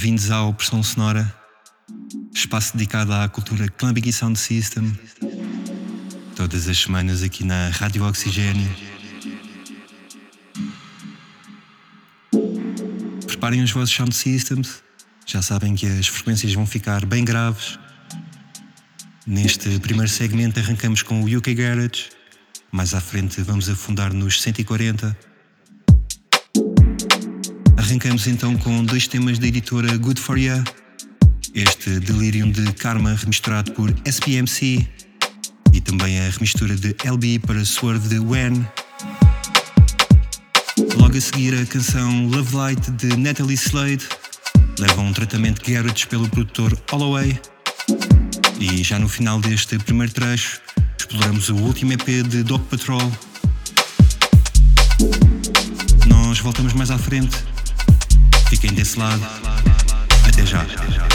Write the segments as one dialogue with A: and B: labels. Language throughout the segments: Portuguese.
A: Bem-vindos ao Pressão Sonora, espaço dedicado à cultura e Sound System. Todas as semanas aqui na Rádio Oxigênio. Preparem os vossos sound systems. Já sabem que as frequências vão ficar bem graves. Neste primeiro segmento arrancamos com o UK Garage. Mais à frente vamos afundar nos 140. Arrancamos então com dois temas da editora Good For Ya. Este Delirium de Karma remisturado por SPMC e também a remistura de LB para Swerve de When. Logo a seguir a canção Love Light de Natalie Slade leva um tratamento garage pelo produtor Holloway. E já no final deste primeiro trecho exploramos o último EP de Dog Patrol. Nós voltamos mais à frente. Fiquem desse lado. Até já. Até já.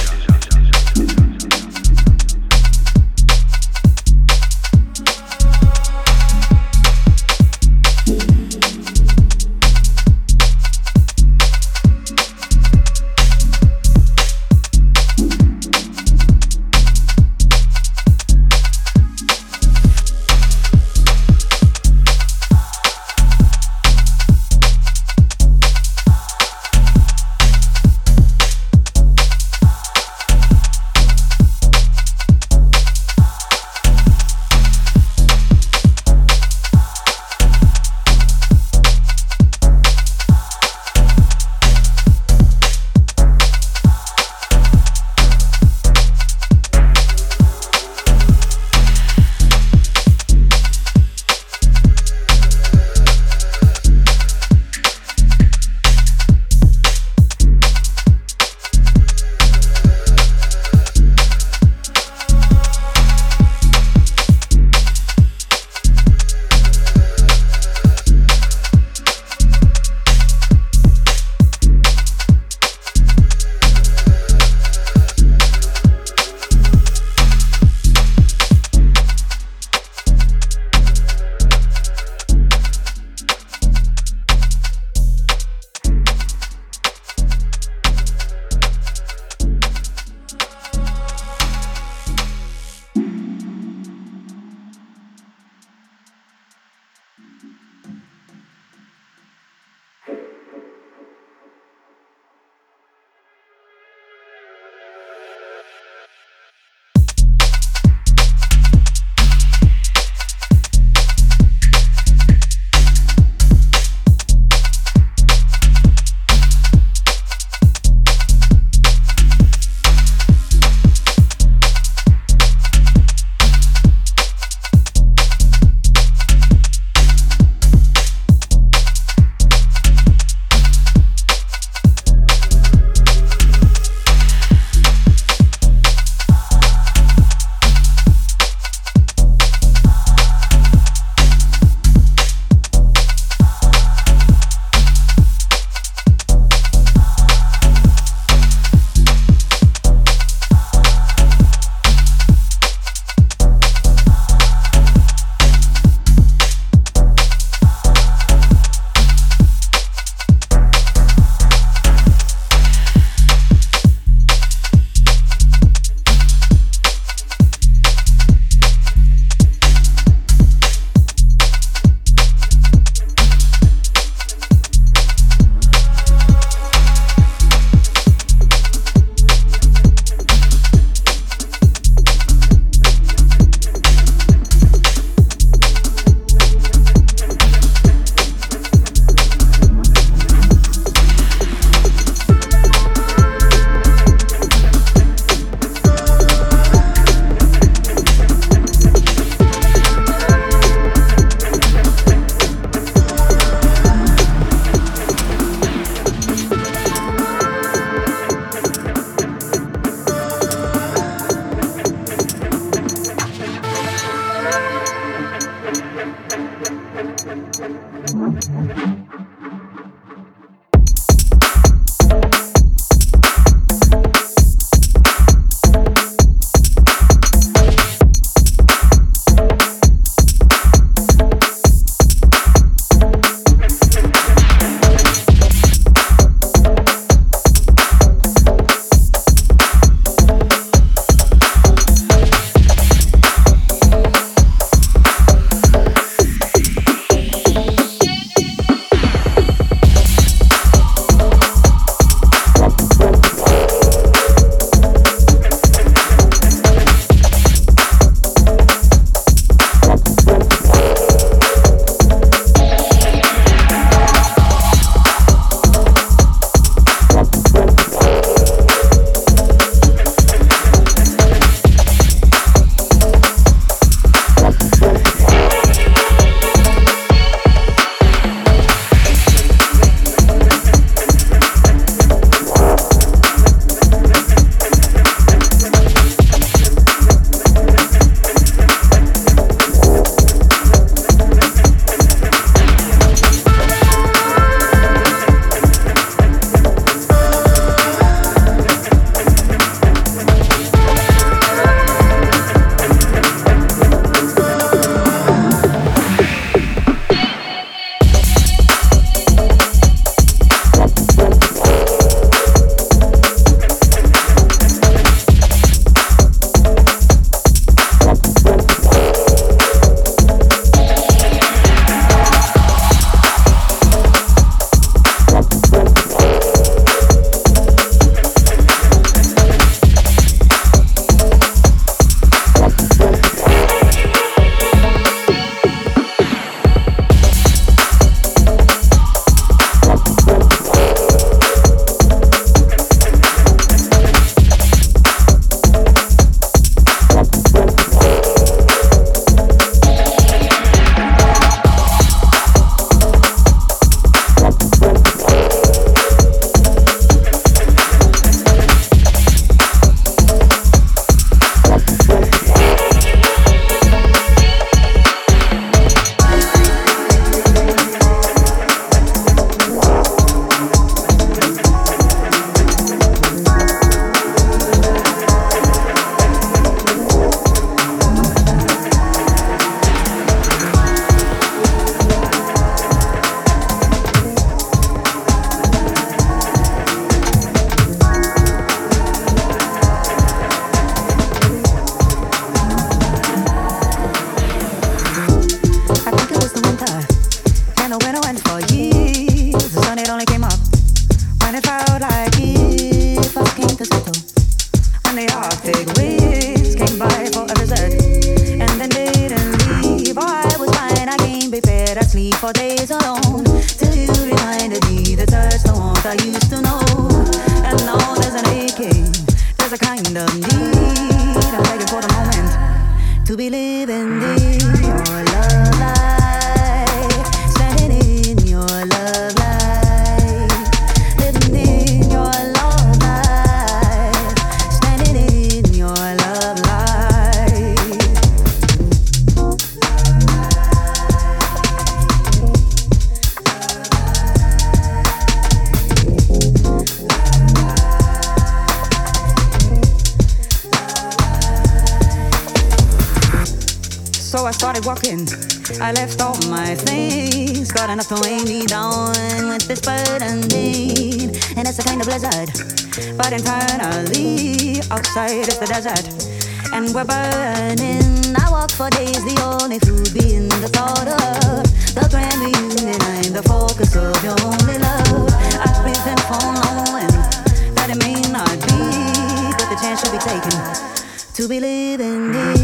B: to believe in me.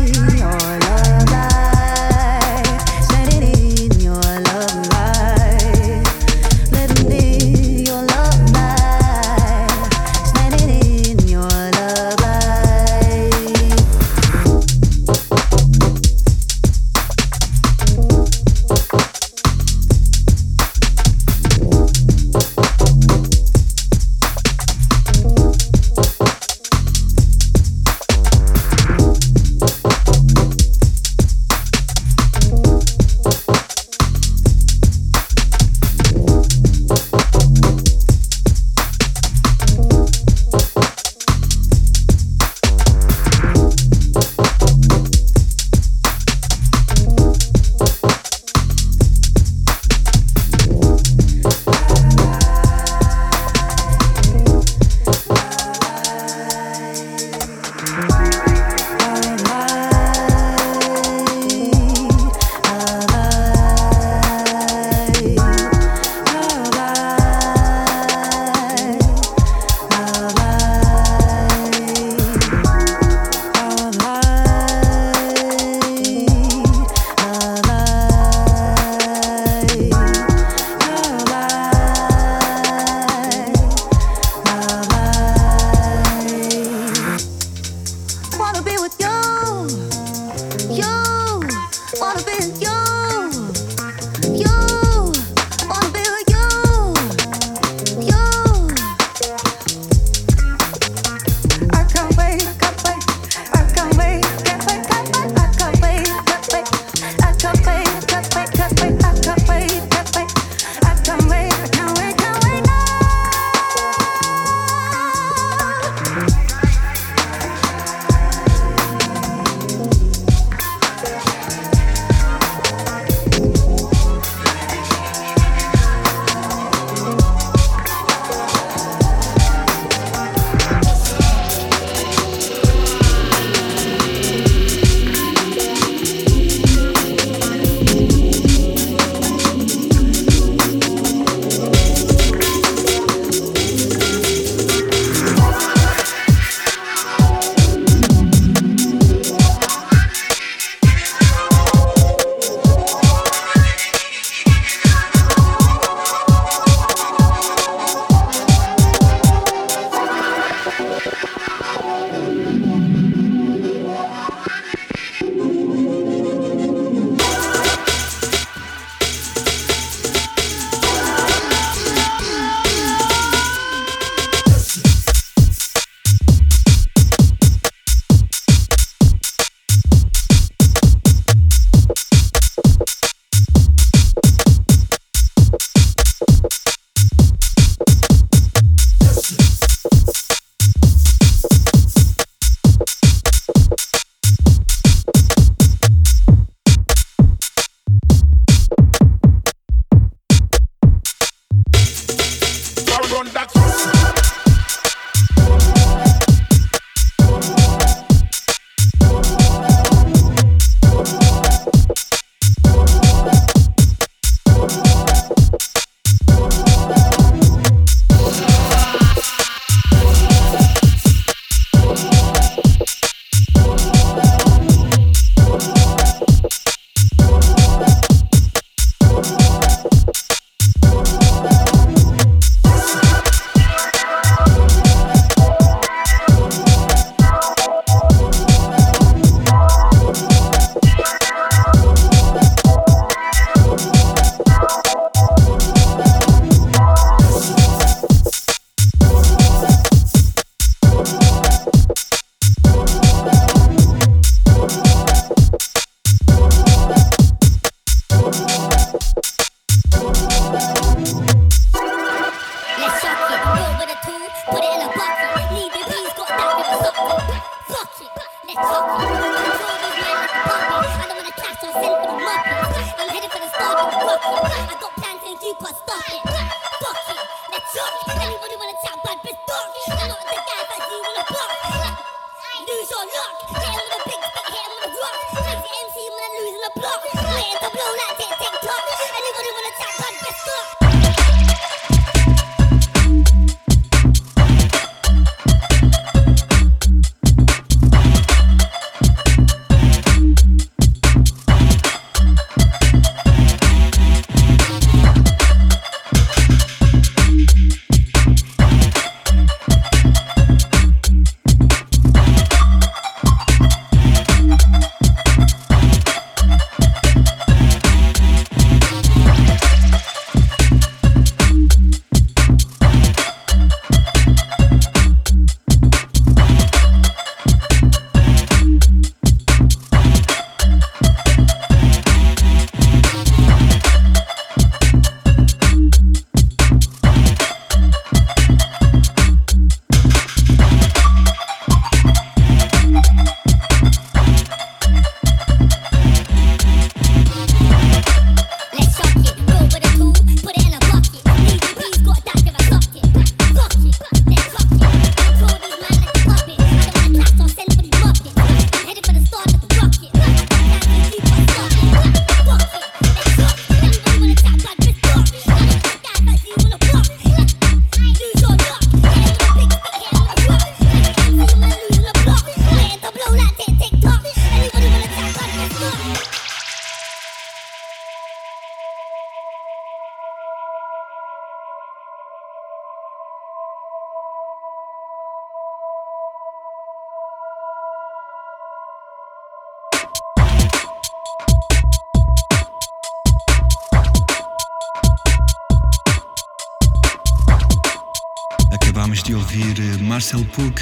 A: Marcel Pug,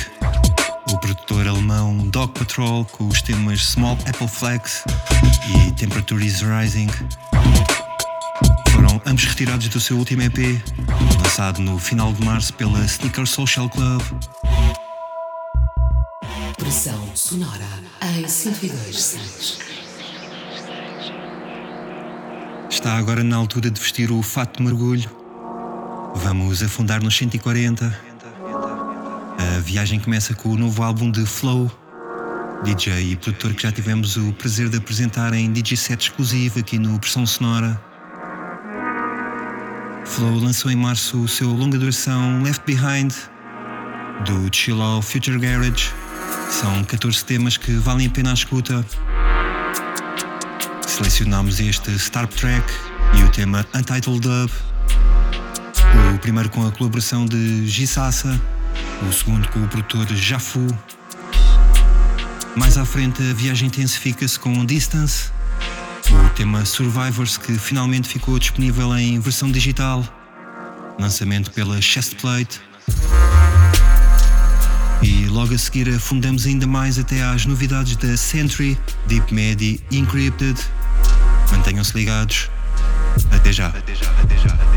A: o produtor alemão Dog Patrol com os temas Small Apple Flags e Temperature is Rising. Foram ambos retirados do seu último EP, lançado no final de março pela Sneaker Social Club.
C: Pressão sonora em 102.6.
A: Está agora na altura de vestir o fato de mergulho. Vamos afundar nos 140 a viagem começa com o novo álbum de Flow, DJ e produtor que já tivemos o prazer de apresentar em DJ set exclusivo aqui no Pressão Sonora. Flow lançou em março o seu longa duração Left Behind, do Chill Out Future Garage. São 14 temas que valem a pena a escuta. Selecionamos este Star Track e o tema Untitled Dub, o primeiro com a colaboração de Gisassa o segundo com o produtor Jafu. Mais à frente a viagem intensifica-se com Distance, o tema Survivors que finalmente ficou disponível em versão digital, lançamento pela Chestplate. E logo a seguir afundamos ainda mais até às novidades da Sentry, Deep Medi Encrypted. Mantenham-se ligados. Até já. Até já, até já, até já.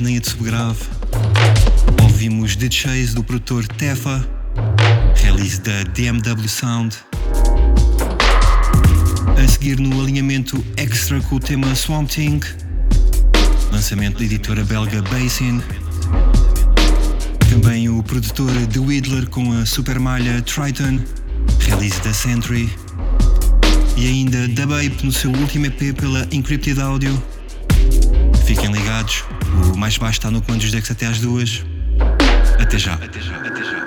A: Estamos em Avenida de Subgrave. Ouvimos The Chase do produtor Tefa, release da DMW Sound. A seguir no alinhamento extra com o tema Swamp Thing, lançamento da editora belga Basin. Também o produtor The Whittler com a super malha Triton, release da Sentry. E ainda Da Babe no seu último EP pela Encrypted Audio. Fiquem ligados, o mais baixo está no comando dos decks até às duas. Até já. Até já. Até já.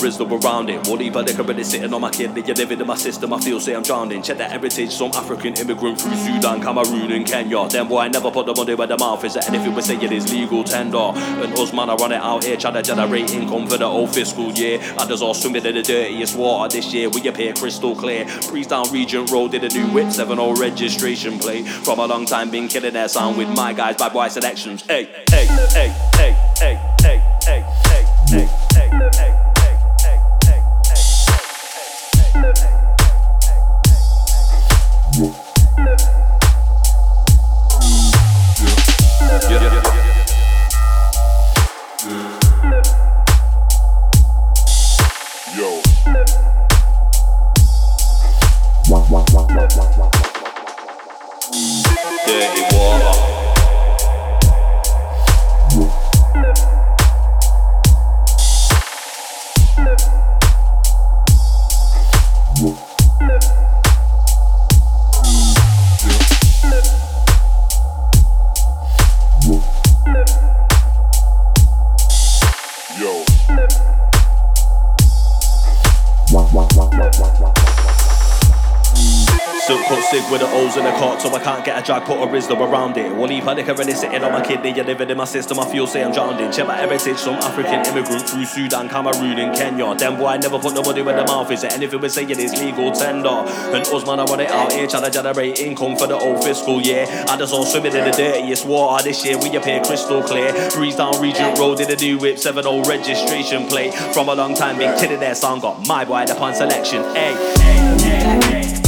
D: Put a Rizzler around it. Won't leave a liquor really sitting on my kidney, you're living in my system, I feel say I'm drowning. Check that heritage, some African immigrant through Sudan, Cameroon, and Kenya. Then boy, I never put the money where the mouth is, it was saying it is legal tender. And us man, I run it out here, trying to generate income for the old fiscal year. I just all swimming in the dirtiest water this year, we appear crystal clear. Breeze down Regent Road, did a new whip, 7 0 registration plate. From a long time, been killing their sound with my guys, bad boy selections. Hey, hey, hey, hey, hey, I can't get a drag, put a around it. Will leave a liquor really sitting on my kidney. You're living in my system, I feel say I'm drowning. Check my heritage, some African immigrant through Sudan, Cameroon, and Kenya. Then boy, I never put the money where the mouth is. And anything we say it is legal tender. And us man, I want it out here, trying to generate income for the old fiscal year. I just all swimming in the dirtiest water this year. We appear crystal clear. Breeze down Regent Road in a new whip, 7 0 registration plate. From a long time, been killing their song. Got my boy, the pun selection. Hey, hey, hey, hey.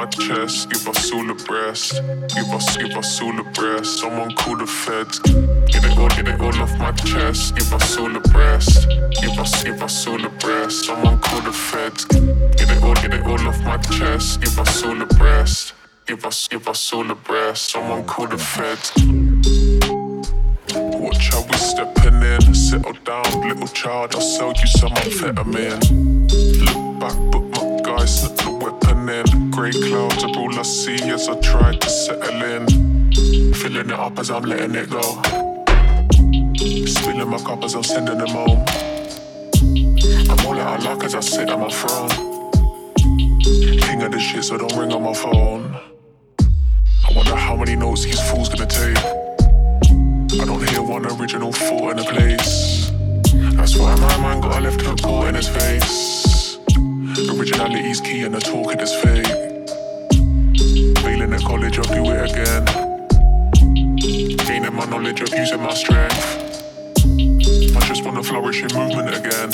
E: my chest, give us all a breast. Give us, give us all a breast. Someone call the feds. Get it all, get it all off my chest. Give us all a breast. Give us, give us all a breast. Someone call the feds. Get it all, get it all off my chest. Give us all a breast. Give us, give us all a breast. Someone call the feds. Watch how we stepping in. Settle down, little child. I'll sell you some amphetamine. Look back, but my guys not the weapon in. Grey clouds are all I see as I try to settle in. Filling it up as I'm letting it go. Spilling my cup as I'm sending them home. I'm all out of luck as I sit on my throne. King of the shit, so don't ring on my phone. I wonder how many notes these fools gonna take. I don't hear one original thought in a place. That's why my mind got a left hook caught in his face. Originality's key and the talking is fake. Failing at college, I'll do it again. Gaining my knowledge of using my strength. I just wanna flourish in movement again.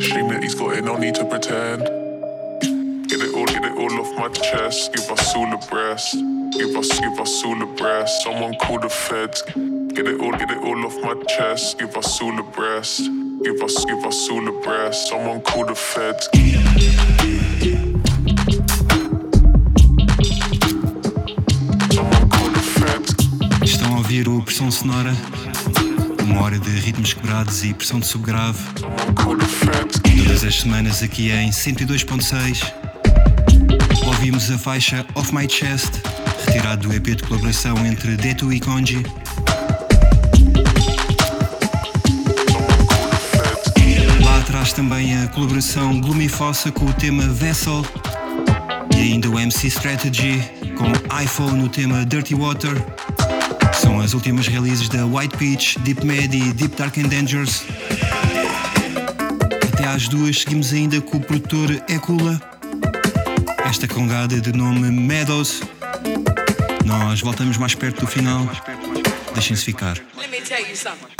E: Shame that he's got it, no need to pretend. Get it all, get it all off my chest. Give us all a breast. Give us, give us all a breast. Someone call the feds. Get it all, get it all off my chest. Give us all a breast. Give us, give us all a breast. Someone call the feds.
A: Estão a ouvir o Pressão Sonora, uma hora de ritmos quebrados e pressão de subgrave, todas as semanas aqui em 102.6. Ouvimos a faixa Off My Chest, retirado do EP de colaboração entre Detu e Konji. Atrás também a colaboração Gloomy Fossa com o tema Vessel e ainda o MC Strategy com iPhone no tema Dirty Water. São as últimas releases da White Peach, Deep Med e Deep Dark and Dangerous. Até às duas seguimos ainda com o produtor Ecula. Esta congada de nome Meadows. Nós voltamos mais perto do final. Deixem-se ficar.
F: Let me tell you something.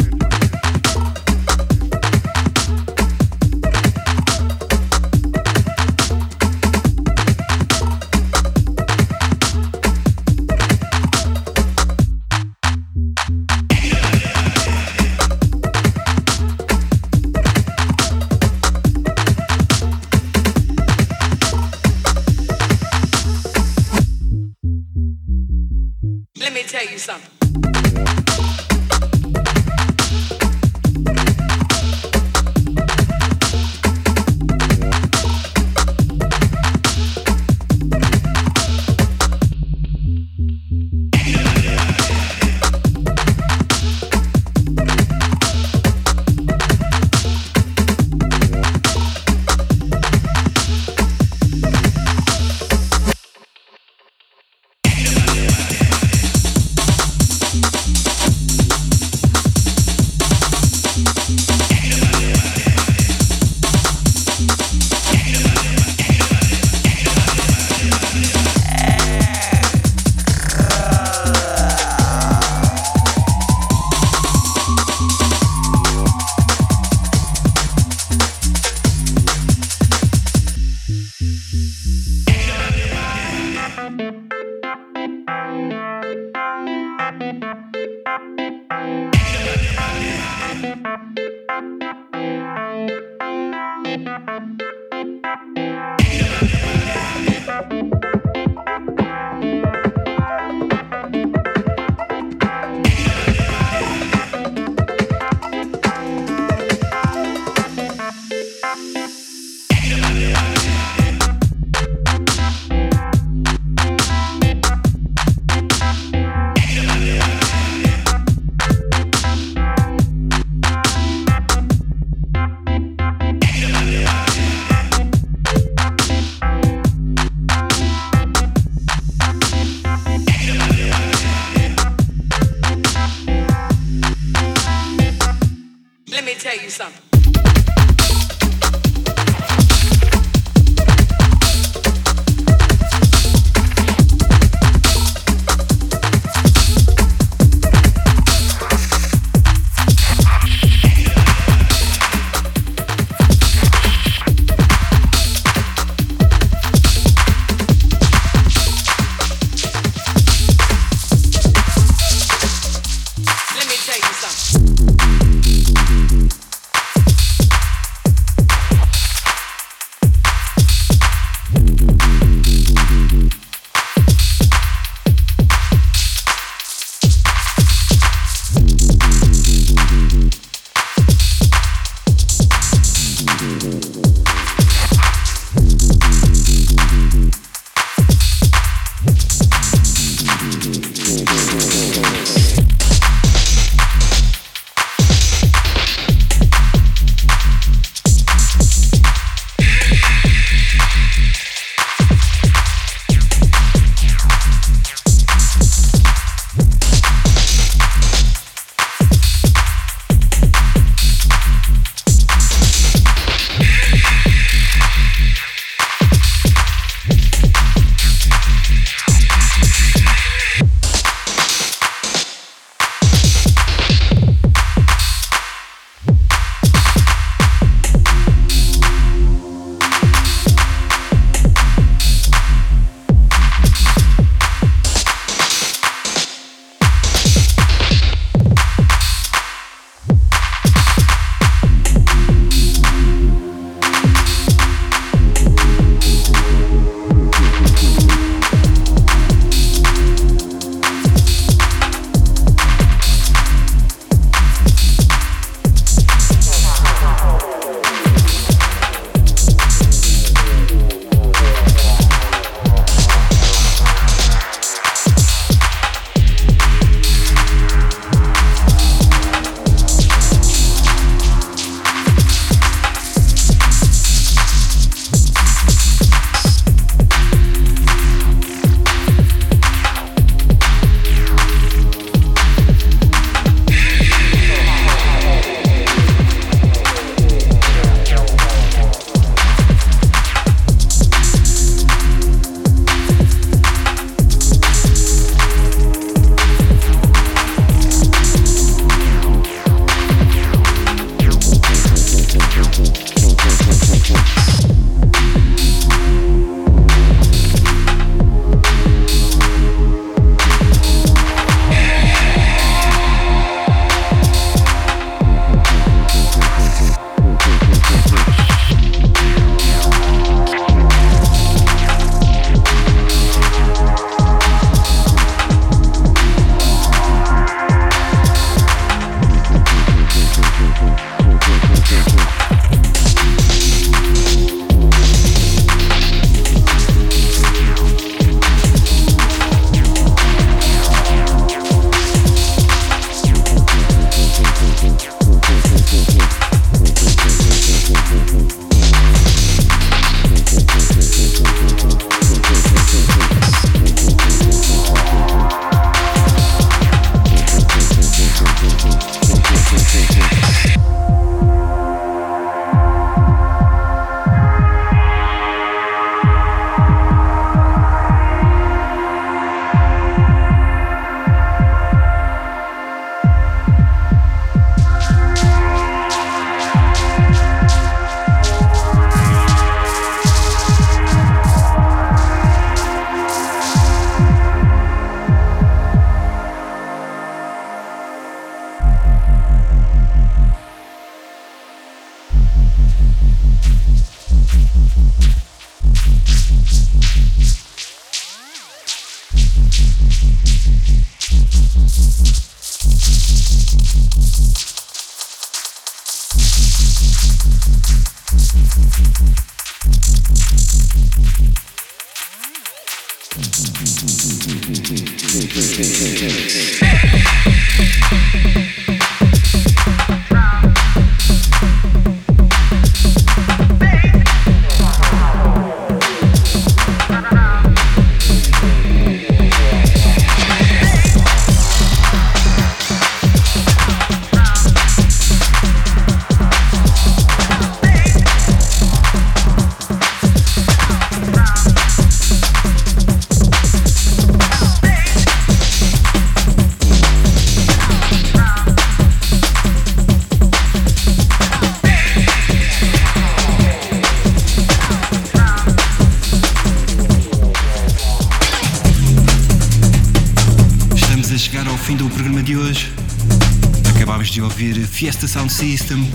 A: Fiesta Sound System,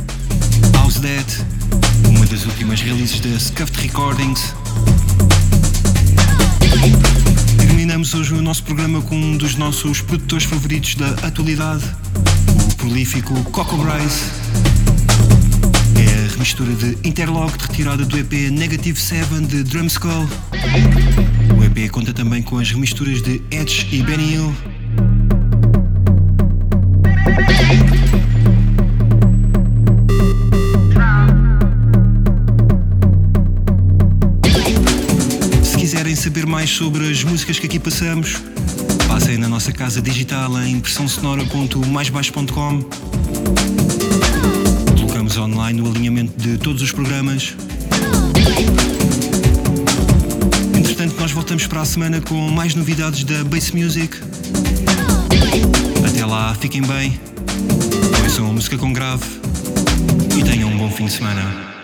A: House Dead, uma das últimas releases da Scuffed Recordings. Terminamos hoje o nosso programa com um dos nossos produtores favoritos da atualidade, o prolífico Coco Bryce. É a remistura de Interlock retirada do EP Negative 7 de Drumskull. O EP conta também com as remisturas de Edge e Benny Hill. Mais sobre as músicas que aqui passamos, passem na nossa casa digital em impressãosonora.maisbaixo.com. Colocamos online o alinhamento de todos os programas. Entretanto, nós voltamos para a semana com mais novidades da Bass Music. Até lá, fiquem bem, ouçam música com grave e tenham um bom fim de semana.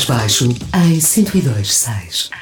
C: Mais baixo em 102.6.